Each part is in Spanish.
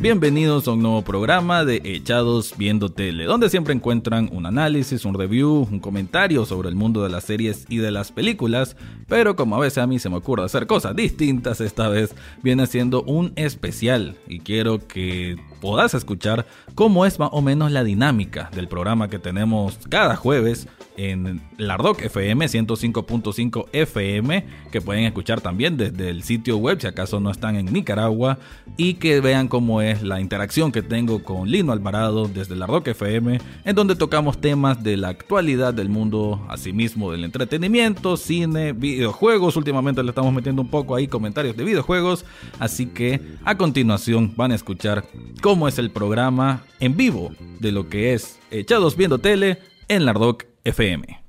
Bienvenidos a un nuevo programa de Echados Viendo Tele, donde siempre encuentran un análisis, un review, un comentario sobre el mundo de las series y de las películas, pero como a veces a mí se me ocurre hacer cosas distintas, esta vez viene siendo un especial y quiero que puedas escuchar cómo es más o menos la dinámica del programa que tenemos cada jueves en Lardoc FM 105.5 FM, que pueden escuchar también desde el sitio web si acaso no están en Nicaragua, y que vean cómo es la interacción que tengo con Lino Alvarado desde Lardoc FM, en donde tocamos temas de la actualidad del mundo, asimismo del entretenimiento, cine, videojuegos. Últimamente le estamos metiendo un poco ahí comentarios de videojuegos, así que a continuación van a escuchar cómo es el programa en vivo de lo que es Echados Viendo Tele en Lardoc FM.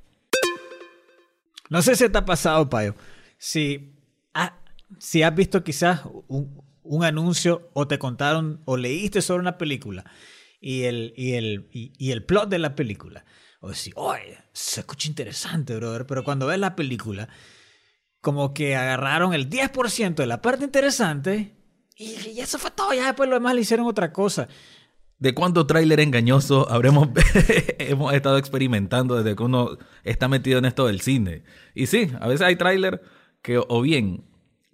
No sé si te ha pasado, Payo. Si, si has visto quizás un, anuncio o te contaron o leíste sobre una película y el, y el, y, el plot de la película. O decir, oye, se escucha interesante, brother. Pero cuando ves la película, como que agarraron el 10% de la parte interesante y, y eso fue todo. Ya después lo demás le hicieron otra cosa de cuánto tráiler engañoso habremos hemos estado experimentando desde que uno está metido en esto del cine. Y sí, a veces hay tráiler que o bien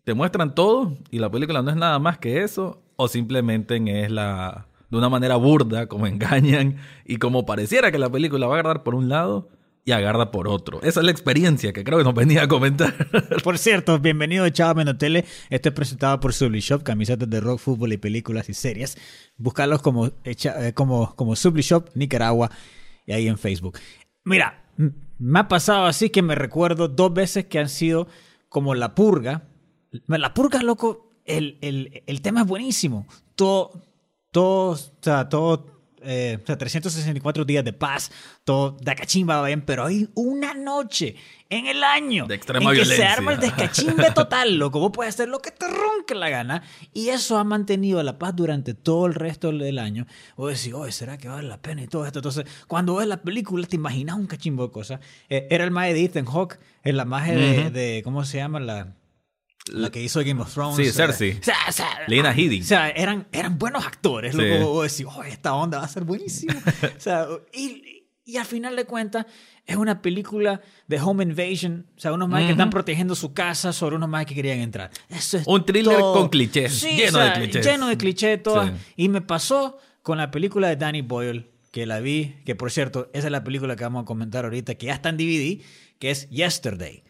te muestran todo y la película no es nada más que eso, o simplemente es la de una manera burda, como engañan y como pareciera que la película va a agarrar por un lado y agarra por otro. Esa es la experiencia que creo que nos venía a comentar. Por cierto, bienvenido a Chava Menotele. Este es presentado por Subli Shop, camisetas de rock, fútbol y películas y series. Búscalos como, eh, como, como Subli Shop, Nicaragua, y ahí en Facebook. Mira, me ha pasado así que me recuerdo dos veces que han sido como la purga. La purga, loco, el, el, el tema es buenísimo. Todo, todo, o sea, todo eh, o sea, 364 días de paz, todo da cachimba bien, pero hay una noche en el año de extrema en que se arma el descachimbe total, loco. Vos puedes hacer lo que te ronque la gana y eso ha mantenido la paz durante todo el resto del año. Vos decís, oye, ¿será que vale la pena y todo esto? Entonces, cuando ves la película, te imaginas un cachimbo de cosas. Eh, era el maje de Ethan Hawke, la maje de, ¿cómo se llama? La la que hizo Game of Thrones. Sí, Cersei. O sea, Lena Headey. O sea, eran, eran buenos actores. Luego decir, oh, esta onda va a ser buenísima. o sea, y, y, al final de cuentas, es una película de home invasion. O sea, unos más que están protegiendo su casa sobre unos más que querían entrar. Eso es Un thriller con clichés. lleno de clichés. Lleno de clichés, todo. Y me pasó con la película de Danny Boyle, que la vi, que por cierto, esa es la película que vamos a comentar ahorita, que ya está en DVD, que es Yesterday.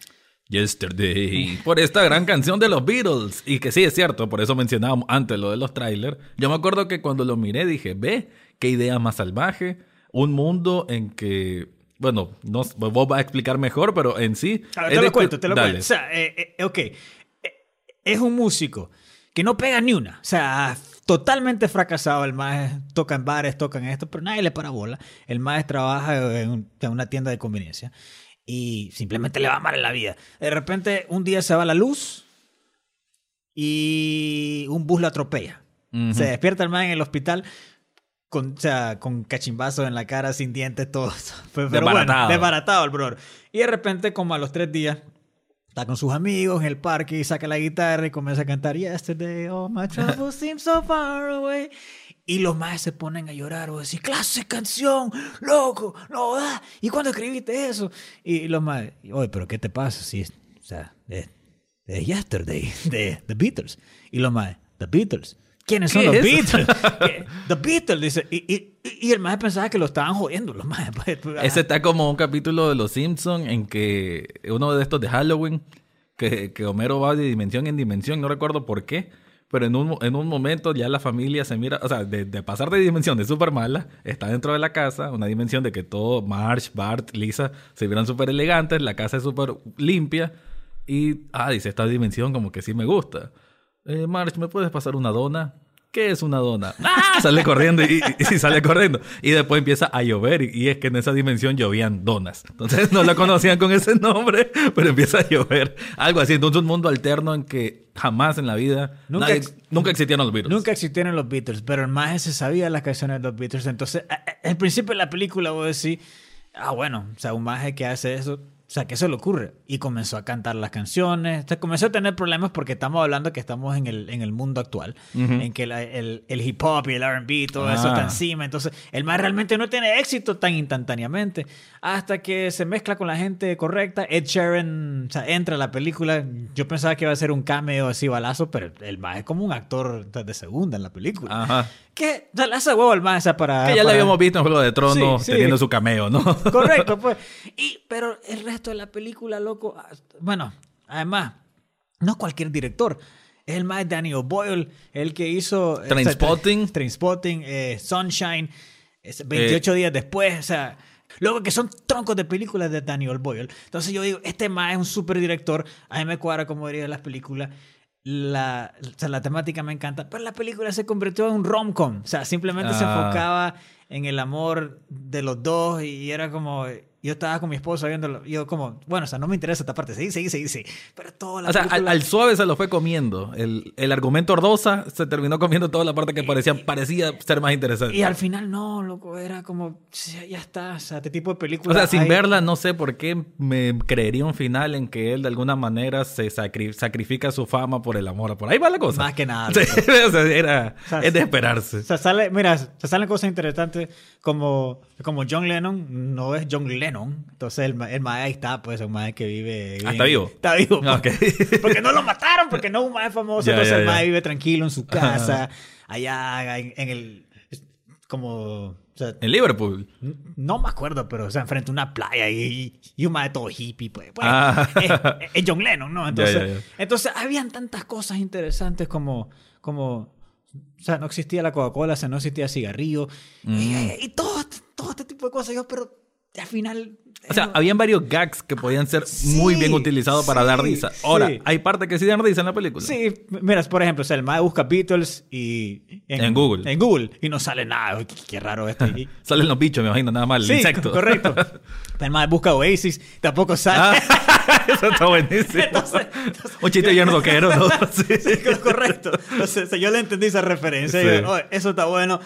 Yesterday. Por esta gran canción de los Beatles. Y que sí, es cierto, por eso mencionábamos antes lo de los trailers. Yo me acuerdo que cuando lo miré dije, ve, qué idea más salvaje. Un mundo en que, bueno, no, vos vas a explicar mejor, pero en sí... te lo cuento, te lo cuento. O sea, eh, eh, ok, eh, es un músico que no pega ni una. O sea, totalmente fracasado. El más toca en bares, toca en esto, pero nadie le para bola. El más trabaja en una tienda de conveniencia y simplemente le va mal en la vida. De repente, un día se va la luz y un bus lo atropella. Se despierta el man en el hospital con, o sea, con cachimbazo en la cara, sin dientes, todo. Pero desbaratado. desbaratado el brother. Y de repente, como a los tres días, está con sus amigos en el parque y saca la guitarra y comienza a cantar Yesterday, oh my troubles seem so far away. Y los más se ponen a llorar o decir, clase canción, loco, no da. ¿Y cuándo escribiste eso? Y los más, oye, pero ¿qué te pasa? Si, o sea, de, Yesterday, de The Beatles. Y los más, The Beatles. ¿Quiénes son los Beatles? The Beatles, dice. Y, y, y el más pensaba que lo estaban jodiendo. Los más, pues, pues, Ese está como un capítulo de Los Simpsons en que uno de estos de Halloween, que, que Homero va de dimensión en dimensión, no recuerdo por qué pero en un, en un momento ya la familia se mira, o sea, de, pasar de dimensión de súper mala, está dentro de la casa, una dimensión de que todo, Marsh, Bart, Lisa, se vieron súper elegantes, la casa es súper limpia, y, ah, dice, esta dimensión como que sí me gusta. Eh, ¿me puedes pasar una dona? ¿Qué es una dona? ¡Ah! Sale corriendo y, sale corriendo. Y después empieza a llover y, es que en esa dimensión llovían donas. Entonces no la conocían con ese nombre, pero empieza a llover. Algo así. Entonces un mundo alterno en que jamás en la vida nunca, nunca existieron los Beatles. Nunca existieron los Beatles, pero el más se sabía las canciones de los Beatles. Entonces, al principio de la película voy a decir, ah, bueno, o sea, un maje que hace eso o sea, ¿qué se le ocurre? Y comenzó a cantar las canciones. O sea, comenzó a tener problemas porque estamos hablando que estamos en el, en el mundo actual, en que el, el, hip hop y el RB, todo eso está ah. encima. Entonces, el más realmente no tiene éxito tan instantáneamente. Hasta que se mezcla con la gente correcta. Ed Sheeran o sea, entra a la película. Yo pensaba que iba a ser un cameo así balazo, pero el más es como un actor de segunda en la película. Ajá. Que o sea, le hace huevo el más para. Que ya lo habíamos visto en Juego de Tronos teniendo su cameo, ¿no? Correcto, pues. Y, pero el resto de la película, loco. Ah, bueno, además, no cualquier director. Es el más Daniel Boyle, el que hizo. Trainspotting. Trainspotting, eh, Sunshine. 28 eh, días después, o sea. Luego que son troncos de películas de Daniel Boyle. Entonces yo digo, este más es un super director. A mí me cuadra como diría las películas la, o sea, la temática me encanta, pero la película se convirtió en un rom-com. O sea, simplemente se ah. enfocaba en el amor de los dos y era como yo estaba con mi esposa viéndolo. yo, como, bueno, o sea, no me interesa esta parte. Sí, sí, sí, sí. Pero toda la O sea, al, suave se lo fue comiendo. El, el, argumento ordosa se terminó comiendo toda la parte que parecía, parecía ser más interesante. Y al final, no, loco, era como, ya está. O sea, este tipo de película. O sea, sin verla, no sé por qué me creería un final en que él de alguna manera se sacrifica su fama por el amor. Por ahí va la cosa. Más que nada. o sea, era, es de esperarse. O sea, sale, mira, se salen cosas interesantes como, como John Lennon, no es John Lennon entonces el, el ahí está, pues, un mae que vive. Ah, está vivo. Está vivo. Pues. Porque no lo mataron, porque no es un mae famoso. entonces el mae vive tranquilo en su casa, allá en, el. Como. en Liverpool. No me acuerdo, pero o sea, enfrente a una playa y, y un mae todo hippie, pues. pues ah. es, John Lennon, ¿no? Entonces, entonces, habían tantas cosas interesantes como. como o sea, no existía la Coca-Cola, o sea, no existía cigarrillo. Y, mm. y, todo, todo este tipo de cosas. Yo, pero al final... O sea, habían varios gags que podían ser muy bien utilizados para dar risa. Ahora, hay partes que sí dan risa en la película. Sí, mira, por ejemplo, o sea, el mae busca Beatles y... En, Google. En Google. Y no sale nada. Qué, raro esto. Salen los bichos, me imagino, nada más, el sí, insecto. correcto. el mae busca Oasis, tampoco sale. Ah, eso está buenísimo. Entonces, Un chiste bien rockero, ¿no? sí. correcto. Entonces, yo le entendí esa referencia. eso está bueno.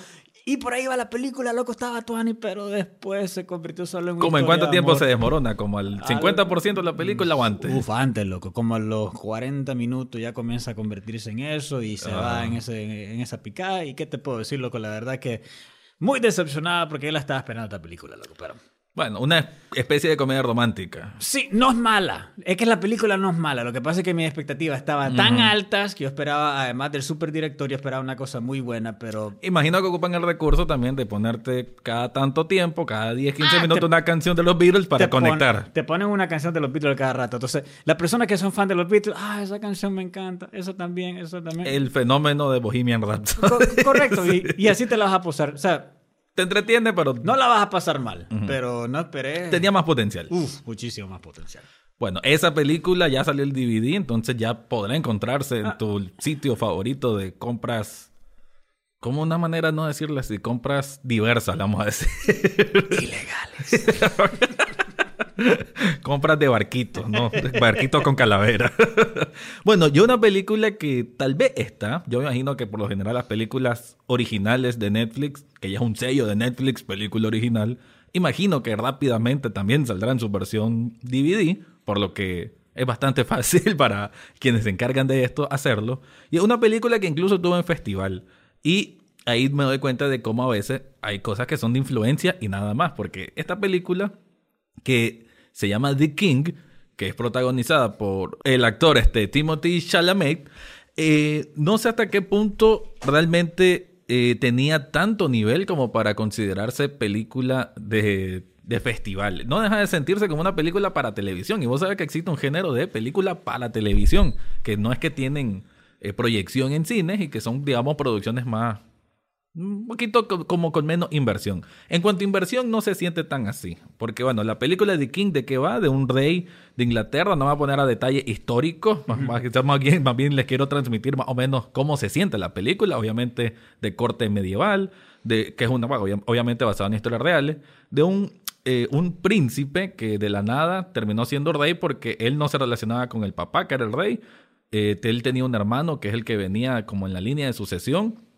Y por ahí va la película, loco, estaba Tuani, pero después se convirtió solo en un. ¿Cómo en cuánto tiempo se desmorona? ¿Como al 50% de la película o antes? Uf, antes, loco. Como a los 40 minutos ya comienza a convertirse en eso y se va en, ese, en esa picada. ¿Y qué te puedo decir, loco? La verdad que muy decepcionada porque él estaba esperando esta película, loco, pero. Bueno, una especie de comedia romántica. Sí, no es mala. Es que la película no es mala. Lo que pasa es que mis expectativas estaban tan altas que yo esperaba, además del super director, yo esperaba una cosa muy buena, pero... Imagino que ocupan el recurso también de ponerte cada tanto tiempo, cada 10, 15 ah, minutos, una canción de los Beatles para conectar. te ponen una canción de los Beatles cada rato. Entonces, las personas que son fan de los Beatles, ah, esa canción me encanta, eso también, eso también. El fenómeno de Bohemian Rhapsody. correcto, y, y así te la vas a posar. O sea, te entretiene, pero... No la vas a pasar mal, pero no esperé... Tenía más potencial. Uf, muchísimo más potencial. Bueno, esa película ya salió el DVD, entonces ya podrá encontrarse en ah. tu sitio favorito de compras... Como una manera no decirle así, compras diversas, vamos a decir. Ilegales. Compras de barquitos, ¿no? Barquitos con calavera. bueno, yo una película que tal vez está, yo me imagino que por lo general las películas originales de Netflix, que ya es un sello de Netflix, película original, imagino que rápidamente también saldrá en su versión DVD, por lo que es bastante fácil para quienes se encargan de esto hacerlo. Y es una película que incluso tuvo en festival. Y ahí me doy cuenta de cómo a veces hay cosas que son de influencia y nada más, porque esta película que se llama The King, que es protagonizada por el actor este, Timothy Chalamet. Eh, no sé hasta qué punto realmente eh, tenía tanto nivel como para considerarse película de, festival. No deja de sentirse como una película para televisión. Y vos sabés que existe un género de película para televisión, que no es que tienen eh, proyección en cines y que son, digamos, producciones más un poquito como con menos inversión. En cuanto a inversión, no se siente tan así. Porque, bueno, la película de King, ¿de qué va? De un rey de Inglaterra. No va a poner a detalle histórico. más, bien, les quiero transmitir más o menos cómo se siente la película. Obviamente, de corte medieval. De, que es una, obviamente basada en historias reales. De un, eh, un príncipe que de la nada terminó siendo rey porque él no se relacionaba con el papá, que era el rey. Eh, él tenía un hermano que es el que venía como en la línea de sucesión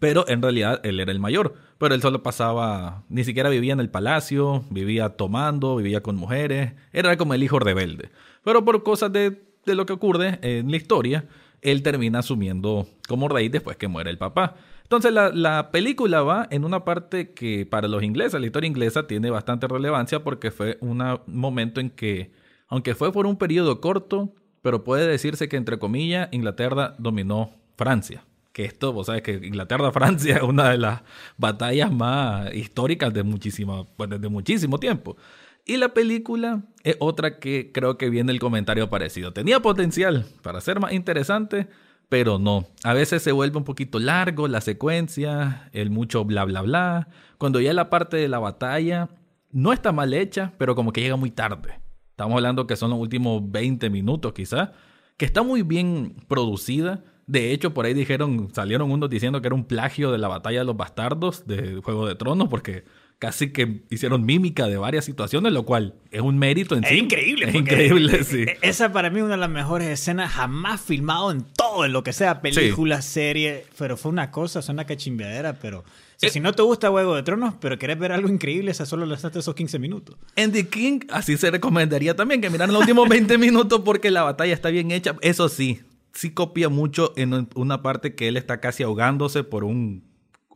pero en realidad él era el mayor. Pero él solo pasaba, ni siquiera vivía en el palacio, vivía tomando, vivía con mujeres. Era como el hijo rebelde. Pero por cosas de, de lo que ocurre en la historia, él termina asumiendo como rey después que muere el papá. Entonces la, la, película va en una parte que para los ingleses, la historia inglesa tiene bastante relevancia porque fue un momento en que, aunque fue por un periodo corto, pero puede decirse que entre comillas Inglaterra dominó Francia que esto, vos sabes que Inglaterra-Francia es una de las batallas más históricas de, muchísimo, pues desde muchísimo tiempo. Y la película es otra que creo que viene el comentario parecido. Tenía potencial para ser más interesante, pero no. A veces se vuelve un poquito largo la secuencia, el mucho bla bla bla. Cuando ya la parte de la batalla no está mal hecha, pero como que llega muy tarde. Estamos hablando que son los últimos 20 minutos quizás, que está muy bien producida de hecho, por ahí dijeron, salieron unos diciendo que era un plagio de la batalla de los bastardos de Juego de Tronos, porque casi que hicieron mímica de varias situaciones, lo cual es un mérito en es sí. Increíble, es increíble. sí. E-, esa para mí es una de las mejores escenas jamás filmado en todo, en lo que sea, película, serie, pero fue una cosa, es una cachimbeadera, pero... Eh, si no te gusta Juego de Tronos, pero querés ver algo increíble, esa solo le esos 15 minutos. En The King, así se recomendaría también que miran los últimos 20 minutos porque la batalla está bien hecha. Eso sí, sí copia mucho en una parte que él está casi ahogándose por un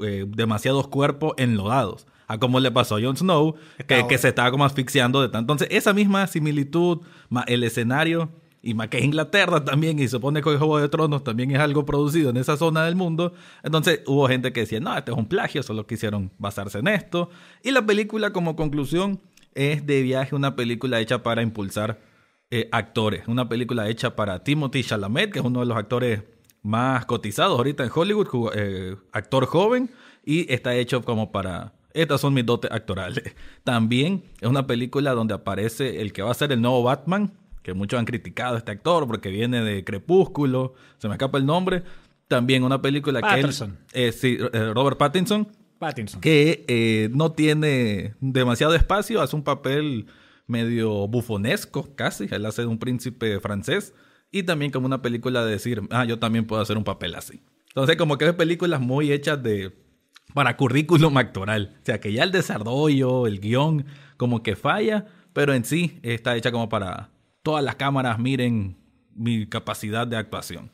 eh, demasiados cuerpos enlodados. A como le pasó a Jon Snow, que, se estaba como asfixiando de tanto. Entonces, esa misma similitud, más el escenario, y más que Inglaterra también, y supone que el Juego de Tronos también es algo producido en esa zona del mundo. Entonces, hubo gente que decía, no, esto es un plagio, solo quisieron basarse en esto. Y la película, como conclusión, es de viaje, una película hecha para impulsar eh, actores. Una película hecha para Timothy Chalamet, que es uno de los actores más cotizados ahorita en Hollywood, eh, actor joven, y está hecho como para... Estas son mis dotes actorales. También es una película donde aparece el que va a ser el nuevo Batman, que muchos han criticado a este actor porque viene de Crepúsculo, se me escapa el nombre. También una película que él, eh, sí, Robert Pattinson, Pattinson. que no tiene demasiado espacio, hace un papel medio bufonesco casi. Él hace de un príncipe francés. Y también como una película de decir, ah, yo también puedo hacer un papel así. Entonces como que es películas muy hechas de para currículum actoral. O sea, que ya el desarrollo, el guion, como que falla, pero en sí está hecha como para todas las cámaras miren mi capacidad de actuación.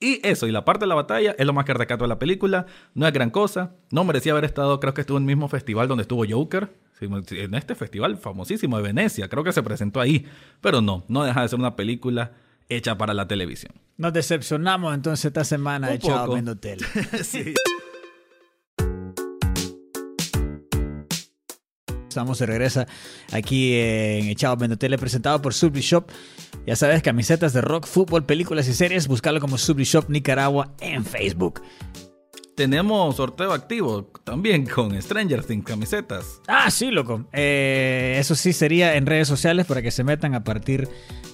Y eso, y la parte de la batalla es lo más que rescato de la película. No es gran cosa. No merecía haber estado, creo que estuvo en el mismo festival donde estuvo Joker en este festival famosísimo de Venecia, creo que se presentó ahí, pero no, no deja de ser una película hecha para la televisión. Nos decepcionamos entonces esta semana de Chao Viendo Tele. sí. Estamos de regresa aquí en Echado Viendo Tele, presentado por Subli Shop. Ya sabes, camisetas de rock, fútbol, películas y series. Búscalo como Subli Shop Nicaragua en Facebook tenemos sorteo activo también con Stranger Things camisetas. Ah, sí, loco. Eh, eso sí sería en redes sociales para que se metan a partir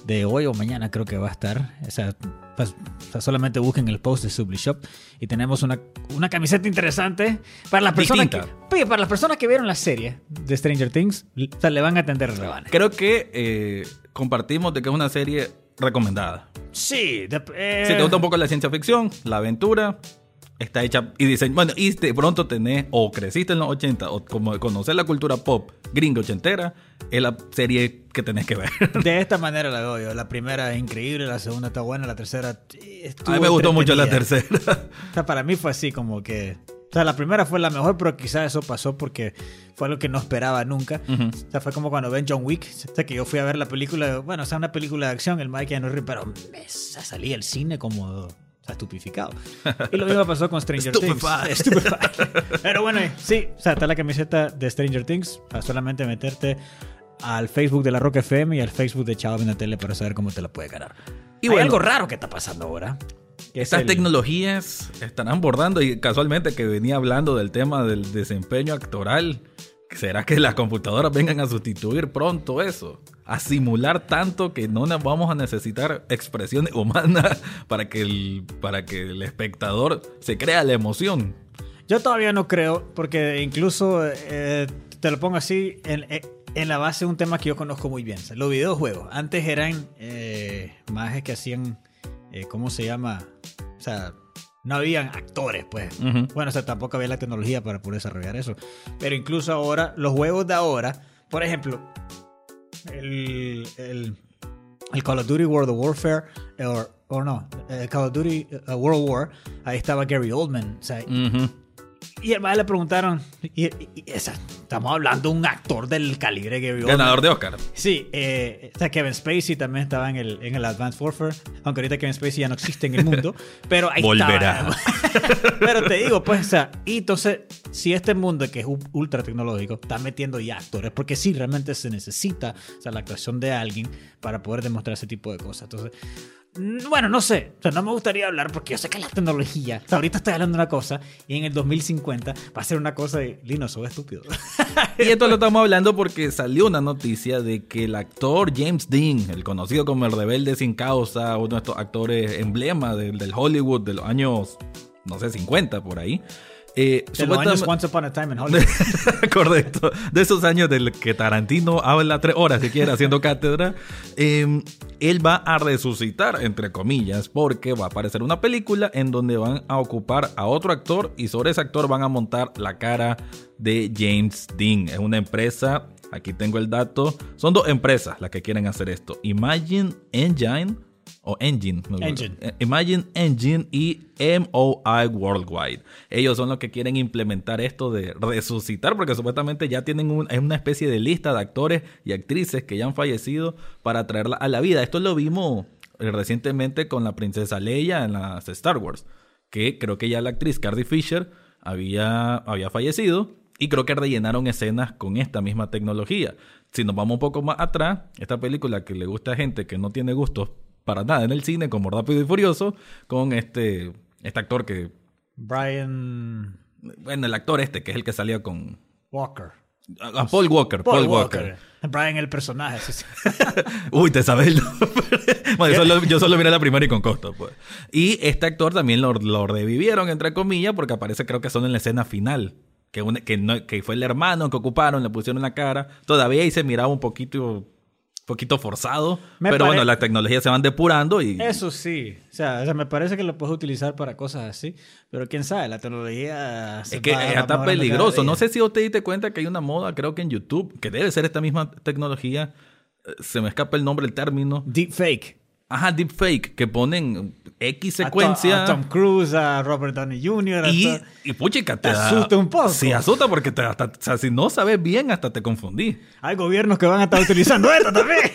de hoy o mañana, creo que va a estar. O sea, pues, solamente busquen el post de Subli Shop y tenemos una, una camiseta interesante para las personas que, para las personas que vieron la serie de Stranger Things. O sea, le van a atender rebanes. Creo que eh, compartimos de que es una serie recomendada. Sí, Si te gusta un poco la ciencia ficción, la aventura, está hecha y dicen, bueno, y de pronto tenés o creciste en los 80 o como conocer la cultura pop gringa ochentera, es la serie que tenés que ver. De esta manera la veo yo. La primera es increíble, la segunda está buena, la tercera A mí me gustó mucho la tercera. O sea, para mí fue así como que... O sea, la primera fue la mejor, pero quizás eso pasó porque fue algo que no esperaba nunca. O sea, fue como cuando ven John Wick. O sea, que yo fui a ver la película, bueno, o sea, una película de acción, el Mike no pero me salí al cine como estupificado. Y lo mismo pasó con Stranger Things. Pero bueno, sí, o sea, está la camiseta de Stranger Things para solamente meterte al Facebook de la Rock FM y al Facebook de Chavo Tele para saber cómo te la puede ganar. Y Hay algo raro que está pasando ahora. Estas tecnologías están abordando y casualmente que venía hablando del tema del desempeño actoral. ¿Será que las computadoras vengan a sustituir pronto eso? A simular tanto que no vamos a necesitar expresiones humanas para que el, para que el espectador se crea la emoción. Yo todavía no creo, porque incluso eh, te lo pongo así, en, en, la base de un tema que yo conozco muy bien. Los videojuegos. Antes eran eh, que hacían, eh, ¿cómo se llama? O sea, no habían actores, pues. Bueno, o sea, tampoco había la tecnología para poder desarrollar eso. Pero incluso ahora, los juegos de ahora, por ejemplo, el, el, Call of Duty World of Warfare, o no, el Call of Duty uh, World War, ahí estaba Gary Oldman. O sea, y además le preguntaron, y, estamos hablando de un actor del calibre que vio. Ganador de Oscar. Sí, eh, Kevin Spacey también estaba en el, en el Advanced Warfare, aunque ahorita Kevin Spacey ya no existe en el mundo, pero ahí Volverá. pero te digo, pues, o sea, y entonces, si este mundo que es ultra tecnológico está metiendo ya actores, porque sí, realmente se necesita, o sea, la actuación de alguien para poder demostrar ese tipo de cosas. Entonces, bueno, no sé. O sea, no me gustaría hablar porque yo sé que la tecnología. ahorita estoy hablando de una cosa y en el 2050 va a ser una cosa de. Lino, soy estúpido. y esto lo estamos hablando porque salió una noticia de que el actor James Dean, el conocido como el rebelde sin causa, uno de estos actores emblema del, del Hollywood de los años, no sé, 50 por ahí eh, de los años Once Upon a Time in Hollywood. Correcto. De esos años del que Tarantino habla tres horas, si quiere, haciendo cátedra. Em, él va a resucitar, entre comillas, porque va a aparecer una película en donde van a ocupar a otro actor y sobre ese actor van a montar la cara de James Dean. Es una empresa, aquí tengo el dato, son dos empresas las que quieren hacer esto. Imagine Engine o Engine. Eh, Imagine Engine y MOI Worldwide. Ellos son los que quieren implementar esto de resucitar porque supuestamente ya tienen una especie de lista de actores y actrices que ya han fallecido para traerla a la vida. Esto lo vimos eh, recientemente con la princesa Leia en las Star Wars, que creo que ya la actriz Cardi Fisher había, había fallecido y creo que rellenaron escenas con esta misma tecnología. Si nos vamos un poco más atrás, esta película que le gusta a gente que no tiene gustos para nada en el cine, como Rápido y Furioso, con este, este actor que... Brian... Bueno, el actor este, que es el que salía con... Walker. A, Paul Walker. Paul, Walker. Brian el personaje. Uy, te sabes el bueno, yo solo miré la primera y con costo. Pues. Y este actor también lo, revivieron, entre comillas, porque aparece creo que son en la escena final. Que, que, que fue el hermano que ocuparon, le pusieron la cara. Todavía ahí se miraba un poquito poquito forzado. pero bueno, las tecnologías se van depurando y... Eso sí. O sea, me parece que lo puedes utilizar para cosas así. Pero quién sabe, la tecnología... es que está peligroso. No sé si usted te diste cuenta que hay una moda, creo que en YouTube, que debe ser esta misma tecnología. Eh, se me escapa el nombre, el término. Deepfake. Ajá, deepfake, que ponen X secuencia. A, Tom, Cruise, a Robert Downey Jr. y, y puchica, te, asusta un poco. Sí, asusta porque te, hasta, o sea, si no sabes bien, hasta te confundí. Hay gobiernos que van a estar utilizando esto también.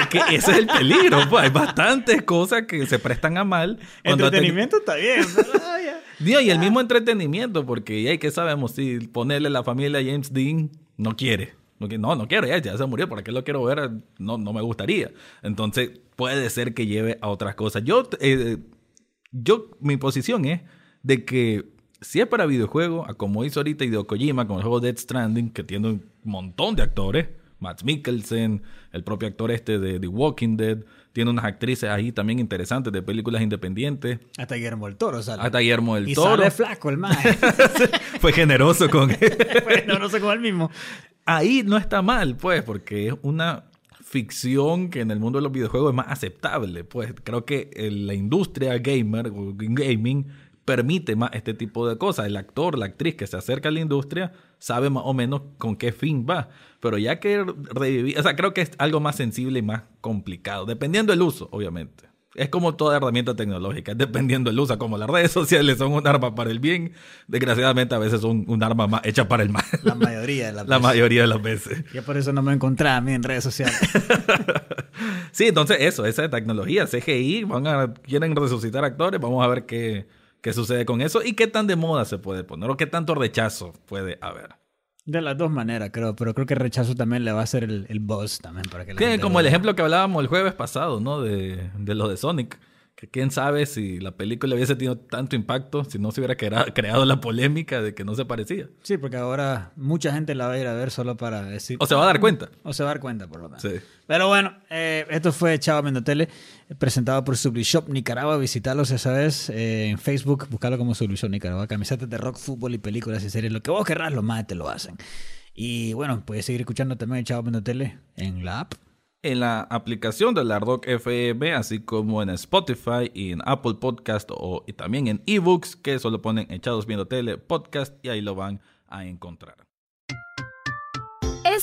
es que ese es el peligro. Pues. Hay bastantes cosas que se prestan a mal. Entretenimiento está bien. Dios, y el mismo entretenimiento, porque ¿qué sabemos? Si ponerle la familia a James Dean no quiere. No, no quiero, ya, ya se murió, ¿para qué lo quiero ver? No, no me gustaría. Entonces, puede ser que lleve a otras cosas. Yo, eh, yo, mi posición es de que si es para videojuegos, como hizo ahorita Hideo Kojima con el juego Dead Stranding, que tiene un montón de actores, Matt Mikkelsen, el propio actor este de The Walking Dead, tiene unas actrices ahí también interesantes de películas independientes. Hasta Guillermo del Toro sale. Hasta Guillermo del Toro. Y sale flaco el man. Fue generoso con él. Fue generoso con él mismo ahí no está mal, pues, porque es una ficción que en el mundo de los videojuegos es más aceptable. Pues creo que la industria gamer, gaming, permite más este tipo de cosas. El actor, la actriz que se acerca a la industria sabe más o menos con qué fin va. Pero ya que revivir, o sea, creo que es algo más sensible y más complicado, dependiendo del uso, obviamente. Es como toda herramienta tecnológica, dependiendo del uso, como las redes sociales son un arma para el bien, desgraciadamente a veces son un arma más hecha para el mal. La mayoría de las veces. La mayoría de las veces. Y por eso no me encontraba a mí en redes sociales. sí, entonces eso, esa tecnología, CGI, van a, quieren resucitar actores, vamos a ver qué, qué sucede con eso y qué tan de moda se puede poner o qué tanto rechazo puede haber. De las dos maneras, creo, pero creo que rechazo también le va a ser el, el boss también para que la Como el ejemplo que hablábamos el jueves pasado, ¿no? De, de lo de Sonic, que quién sabe si la película hubiese tenido tanto impacto si no se hubiera creado la polémica de que no se parecía. Sí, porque ahora mucha gente la va a ir a ver solo para decir... O se va a dar cuenta. O se va a dar cuenta, por lo menos. Sí. Pero bueno, eh, esto fue Chava Mendotele, presentado por Sublishop Nicaragua. Visitarlos esa vez eh, en Facebook, buscarlo como Sublishop Nicaragua. Camisetas de rock, fútbol y películas y series. Lo que vos querrás, lo más te lo hacen. Y bueno, puedes seguir escuchando también Chava Mendotele en la app en la aplicación de la RDOC FM, así como en Spotify y en Apple Podcast o, y también en eBooks, que solo ponen Echados Viendo Tele Podcast y ahí lo van a encontrar.